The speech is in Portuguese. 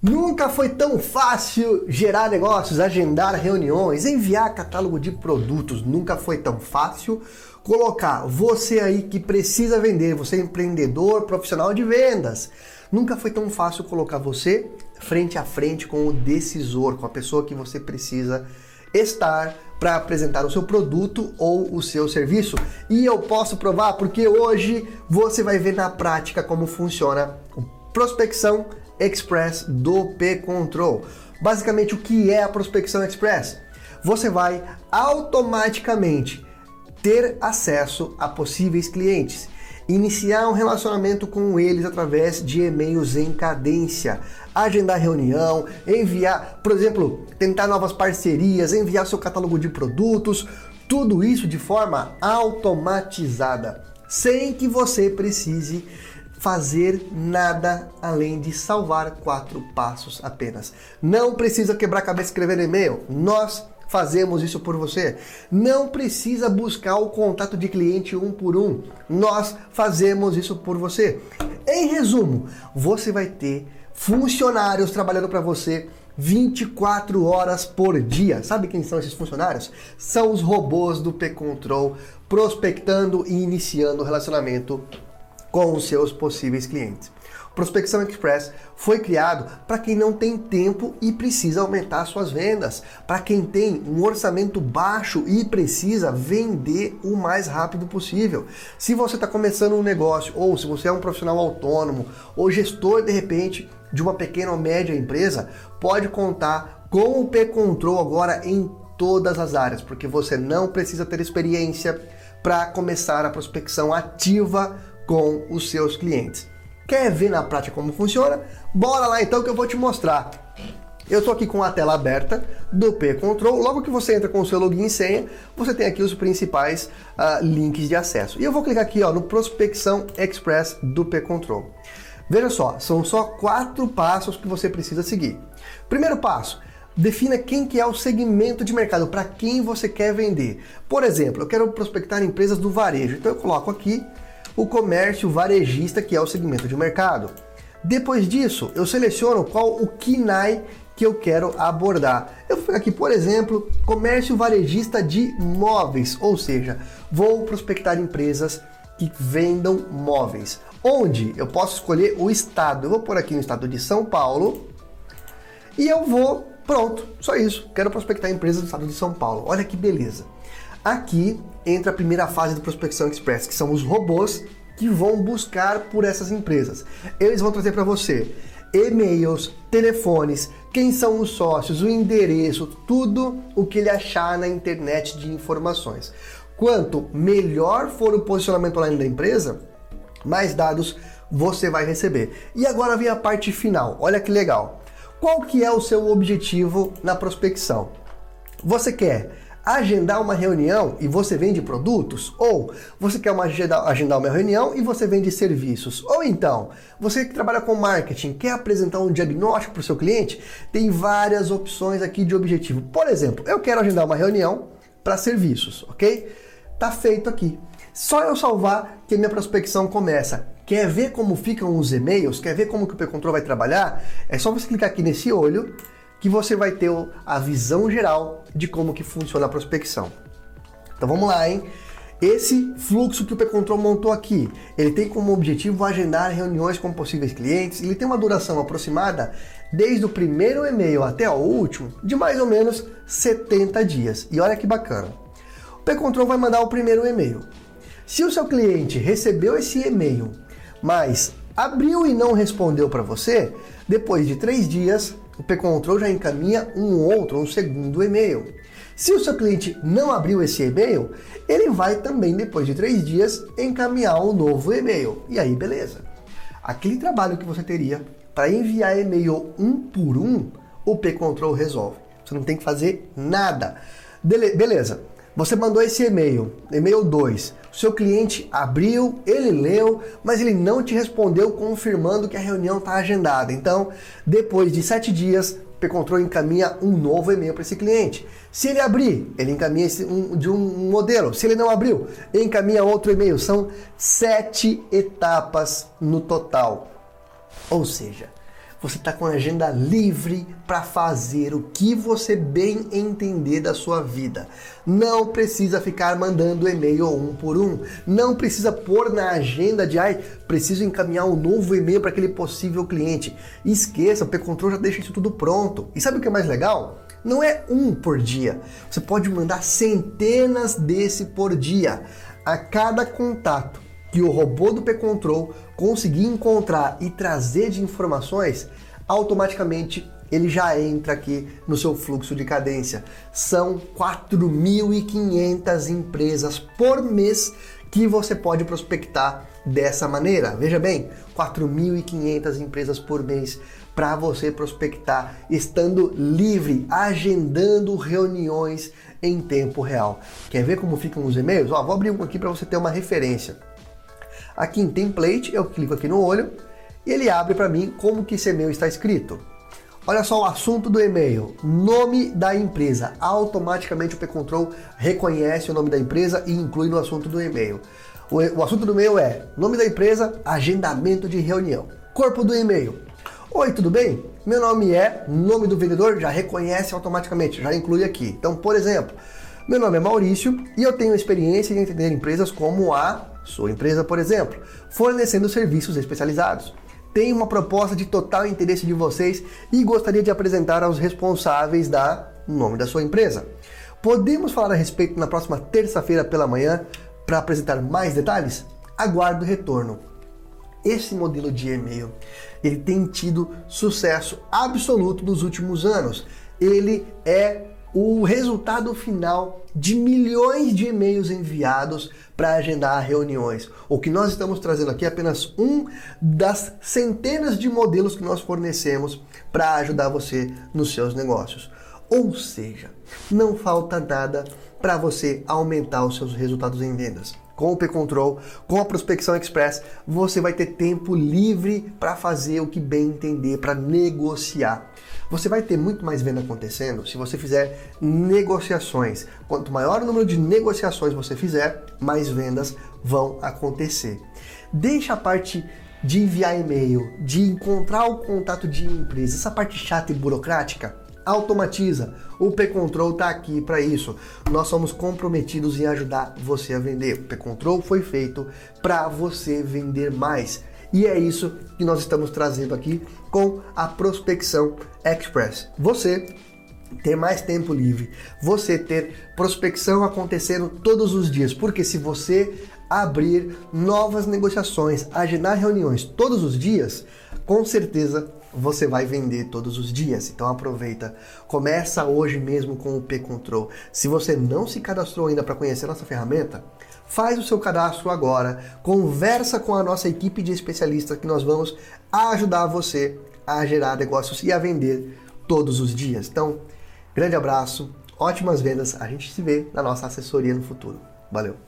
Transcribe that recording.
Nunca foi tão fácil gerar negócios, agendar reuniões, enviar catálogo de produtos. Nunca foi tão fácil colocar você aí que precisa vender, você é empreendedor, profissional de vendas. Nunca foi tão fácil colocar você frente a frente com o decisor, com a pessoa que você precisa estar para apresentar o seu produto ou o seu serviço. E eu posso provar porque hoje você vai ver na prática como funciona prospecção Express do P-Control. Basicamente, o que é a prospecção Express? Você vai automaticamente ter acesso a possíveis clientes, iniciar um relacionamento com eles através de e-mails em cadência, agendar reunião, enviar, por exemplo, tentar novas parcerias, enviar seu catálogo de produtos, tudo isso de forma automatizada, sem que você precise fazer nada além de salvar quatro passos apenas. Não precisa quebrar a cabeça escrevendo e-mail. Nós fazemos isso por você. Não precisa buscar o contato de cliente um por um. Nós fazemos isso por você. Em resumo, você vai ter funcionários trabalhando para você 24 horas por dia. Sabe quem são esses funcionários? São os robôs do P-Control prospectando e iniciando o relacionamento com os seus possíveis clientes. Prospecção Express foi criado para quem não tem tempo e precisa aumentar suas vendas, para quem tem um orçamento baixo e precisa vender o mais rápido possível. Se você está começando um negócio, ou se você é um profissional autônomo, ou gestor de repente de uma pequena ou média empresa, pode contar com o P-Control agora em todas as áreas, porque você não precisa ter experiência para começar a prospecção ativa com os seus clientes. Quer ver na prática como funciona? Bora lá então que eu vou te mostrar. Eu estou aqui com a tela aberta do P-Control. Logo que você entra com o seu login e senha, você tem aqui os principais uh, links de acesso. E eu vou clicar aqui ó, no Prospecção Express do P-Control. Veja só, são só quatro passos que você precisa seguir. Primeiro passo, defina quem que é o segmento de mercado, para quem você quer vender. Por exemplo, eu quero prospectar empresas do varejo, então eu coloco aqui o comércio varejista, que é o segmento de mercado. Depois disso, eu seleciono qual o KINAI que eu quero abordar. Eu vou pegar aqui, por exemplo, comércio varejista de móveis, ou seja, vou prospectar empresas que vendam móveis. Onde eu posso escolher o estado. Eu vou por aqui no estado de São Paulo e eu vou, pronto, só isso. Quero prospectar empresas do estado de São Paulo. Olha que beleza. Aqui entra a primeira fase do Prospecção Express, que são os robôs que vão buscar por essas empresas. Eles vão trazer para você e-mails, telefones, quem são os sócios, o endereço, tudo o que ele achar na internet de informações. Quanto melhor for o posicionamento online da empresa, mais dados você vai receber. E agora vem a parte final. Olha que legal. Qual que é o seu objetivo na prospecção? Você quer agendar uma reunião e você vende produtos? Ou você quer uma agendar uma reunião e você vende serviços? Ou então, você que trabalha com marketing, quer apresentar um diagnóstico para o seu cliente? Tem várias opções aqui de objetivo. Por exemplo, eu quero agendar uma reunião para serviços, ok? Tá feito aqui. Só eu salvar que minha prospecção começa. Quer ver como ficam os e-mails? Quer ver como que o P-Control vai trabalhar? É só você clicar aqui nesse olho que você vai ter a visão geral de como que funciona a prospecção. Então vamos lá, hein? Esse fluxo que o P-Control montou aqui, ele tem como objetivo agendar reuniões com possíveis clientes, ele tem uma duração aproximada desde o primeiro e-mail até o último de mais ou menos 70 dias. E olha que bacana. O P-Control vai mandar o primeiro e-mail. Se o seu cliente recebeu esse e-mail, mas abriu e não respondeu para você, depois de três dias o P-Control já encaminha um outro, um segundo e-mail. Se o seu cliente não abriu esse e-mail, ele vai também, depois de três dias, encaminhar um novo e-mail. E aí, beleza. Aquele trabalho que você teria para enviar e-mail um por um, o P-Control resolve. Você não tem que fazer nada. beleza. Você mandou esse e-mail, e-mail 2. O seu cliente abriu, ele leu, mas ele não te respondeu confirmando que a reunião está agendada. Então, depois de sete dias, o P-Control encaminha um novo e-mail para esse cliente. Se ele abrir, ele encaminha esse, um, de um modelo. Se ele não abriu, encaminha outro e-mail. São sete etapas no total. Ou seja, você está com a agenda livre para fazer o que você bem entender da sua vida. Não precisa ficar mandando e-mail um por um. Não precisa pôr na agenda de ai, preciso encaminhar um novo e-mail para aquele possível cliente. Esqueça, o P-Control já deixa isso tudo pronto. E sabe o que é mais legal? Não é um por dia. Você pode mandar centenas desse por dia. A cada contato que o robô do P-Control conseguir encontrar e trazer de informações, automaticamente ele já entra aqui no seu fluxo de cadência. São 4.500 empresas por mês que você pode prospectar dessa maneira. Veja bem, 4.500 empresas por mês para você prospectar, estando livre, agendando reuniões em tempo real. Quer ver como ficam os e-mails? Ó, vou abrir um aqui para você ter uma referência. Aqui em template, eu clico aqui no olho e ele abre para mim como que esse e-mail está escrito. Olha só o assunto do e-mail, nome da empresa. Automaticamente o P-Control reconhece o nome da empresa e inclui no assunto do e-mail. O, o assunto do e-mail é nome da empresa, agendamento de reunião. Corpo do e-mail. Oi, tudo bem? Meu nome é, nome do vendedor já reconhece automaticamente, já inclui aqui. Então, por exemplo, meu nome é Maurício e eu tenho experiência em entender empresas como a sua empresa, por exemplo, fornecendo serviços especializados. Tenho uma proposta de total interesse de vocês e gostaria de apresentar aos responsáveis da nome da sua empresa. Podemos falar a respeito na próxima terça-feira pela manhã para apresentar mais detalhes? Aguardo o retorno. Esse modelo de e-mail, ele tem tido sucesso absoluto nos últimos anos. Ele é o resultado final de milhões de e-mails enviados para agendar reuniões. O que nós estamos trazendo aqui é apenas um das centenas de modelos que nós fornecemos para ajudar você nos seus negócios. Ou seja, não falta nada para você aumentar os seus resultados em vendas com o P-Control, com a Prospecção Express, você vai ter tempo livre para fazer o que bem entender, para negociar. Você vai ter muito mais venda acontecendo se você fizer negociações. Quanto maior o número de negociações você fizer, mais vendas vão acontecer. Deixa a parte de enviar e-mail, de encontrar o contato de empresa, essa parte chata e burocrática, automatiza. O P-Control está aqui para isso. Nós somos comprometidos em ajudar você a vender. O P-Control foi feito para você vender mais. E é isso que nós estamos trazendo aqui com a Prospecção Express. Você ter mais tempo livre, você ter prospecção acontecendo todos os dias, porque se você abrir novas negociações, agendar reuniões todos os dias, com certeza você vai vender todos os dias. Então aproveita. Começa hoje mesmo com o P-Control. Se você não se cadastrou ainda para conhecer nossa ferramenta, faz o seu cadastro agora. Conversa com a nossa equipe de especialistas que nós vamos ajudar você a gerar negócios e a vender todos os dias. Então, grande abraço, ótimas vendas. A gente se vê na nossa assessoria no futuro. Valeu!